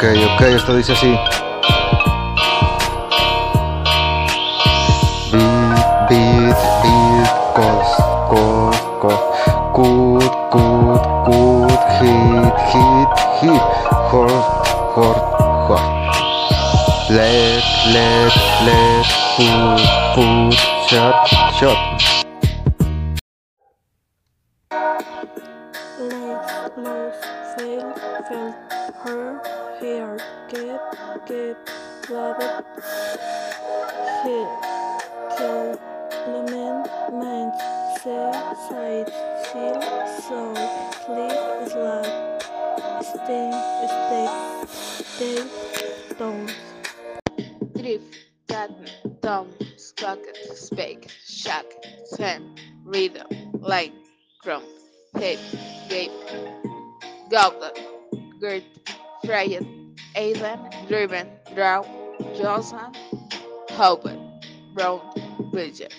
Ok, ok, esto dice así. Beat, beat, beat, cos, cos, cos, cut, cut, cut, hit, hit, hit, hort, hort, hort. Let, let, let, put, put, shot, shot. Lace, lost, fail, her, hair, get, get, rabbit, hit, kill, lament, mind, say, side, chill, soul, sleep, slap, sting, stay, stay, don't. Drift, Gatten, Tom, Sprocket, Spake, Shack, Ten, Rhythm, Line, drum, tape, Gape, Goblet, Gert, Freyet, Aidan, Driven, Draw, Johnson, Hobart, Brown, Bridget.